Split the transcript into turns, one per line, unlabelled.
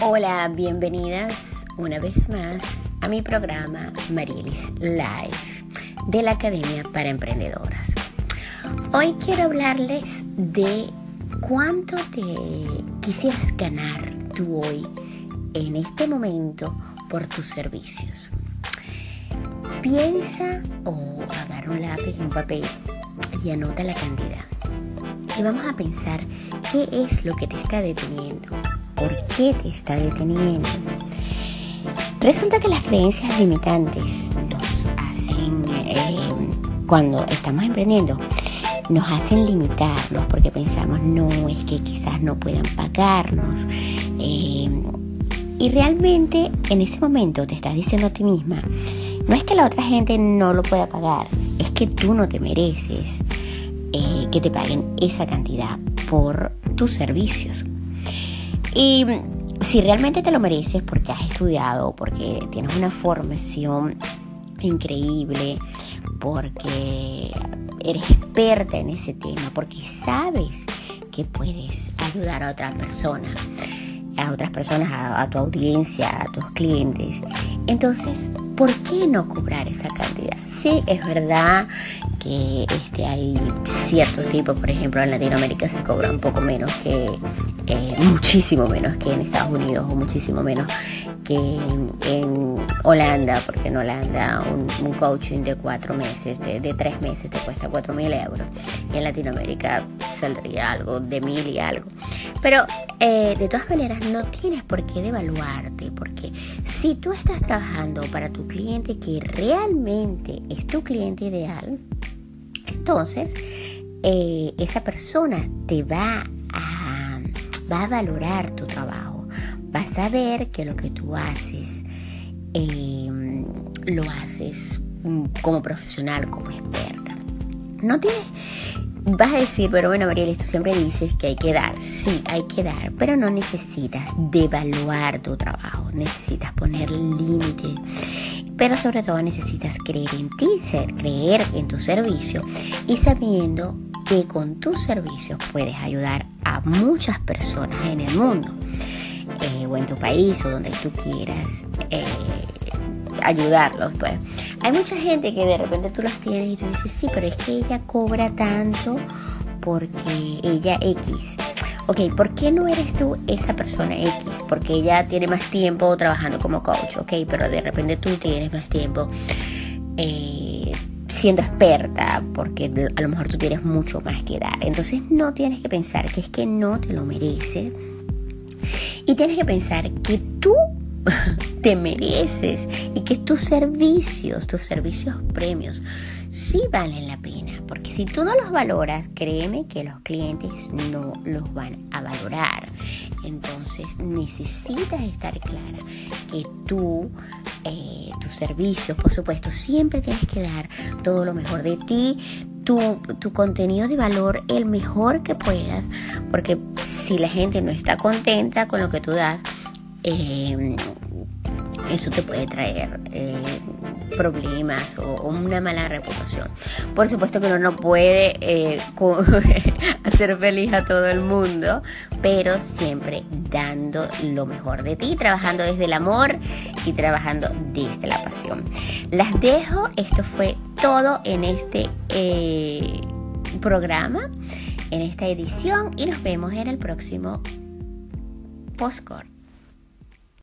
Hola, bienvenidas una vez más a mi programa Marielis Live de la Academia para Emprendedoras. Hoy quiero hablarles de cuánto te quisieras ganar tú hoy en este momento por tus servicios. Piensa o agarra un lápiz y un papel y anota la cantidad. Y vamos a pensar qué es lo que te está deteniendo por qué te está deteniendo. Resulta que las creencias limitantes nos hacen, eh, cuando estamos emprendiendo, nos hacen limitarnos porque pensamos, no, es que quizás no puedan pagarnos. Eh, y realmente en ese momento te estás diciendo a ti misma, no es que la otra gente no lo pueda pagar, es que tú no te mereces eh, que te paguen esa cantidad por tus servicios. Y si realmente te lo mereces porque has estudiado, porque tienes una formación increíble, porque eres experta en ese tema, porque sabes que puedes ayudar a otra persona, a otras personas, a, tu audiencia, a tus clientes. Entonces, ¿por qué no cobrar esa cantidad? Sí, es verdad que este, hay ciertos tipos, por ejemplo en Latinoamérica se cobra un poco menos que, eh, muchísimo menos que en Estados Unidos o muchísimo menos que en, Holanda, porque en Holanda un, coaching de cuatro meses, de, tres meses te cuesta cuatro mil euros y en Latinoamérica saldría algo de mil y algo. Pero eh, de todas maneras no tienes por qué devaluarte, porque si tú estás trabajando para tu cliente que realmente es tu cliente ideal, entonces eh, esa persona te va a, va a valorar tu trabajo, va a saber que lo que tú haces em, lo haces como profesional, como experta. No tienes, vas a decir, pero bueno, Mariel, tú siempre dices que hay que dar. Sí, hay que dar, pero no necesitas devaluar tu trabajo, necesitas poner límites pero sobre todo necesitas creer en ti, creer en tu servicio y sabiendo que con tus servicios puedes ayudar a muchas personas en el mundo eh, o en tu país o donde tú quieras eh, ayudarlos. Pues. Hay mucha gente que de repente tú las tienes y tú dices, sí, pero es que ella cobra tanto porque ella X. Ok, ¿por qué no eres tú esa persona X? Porque ella tiene más tiempo trabajando como coach, ok, pero de repente tú tienes más tiempo eh, siendo experta, porque a lo mejor tú tienes mucho más que dar. Entonces no tienes que pensar que es que no te lo mereces. Y tienes que pensar que tú te mereces y que tus servicios, tus servicios premios, sí valen la pena, porque si tú no los valoras, créeme que los clientes no los van a valorar. Entonces necesitas estar clara que tú, eh, tus servicios, por supuesto, siempre tienes que dar todo lo mejor de ti, tu, contenido de valor el mejor que puedas, porque si la gente no está contenta con lo que tú das, eh, eso te puede traer eh, problemas o, una mala reputación. Por supuesto que uno no puede eh, hacer feliz a todo el mundo, pero siempre dando lo mejor de ti, trabajando desde el amor y trabajando desde la pasión. Las dejo, esto fue todo en este eh, programa, en esta edición y nos vemos en el próximo postcard.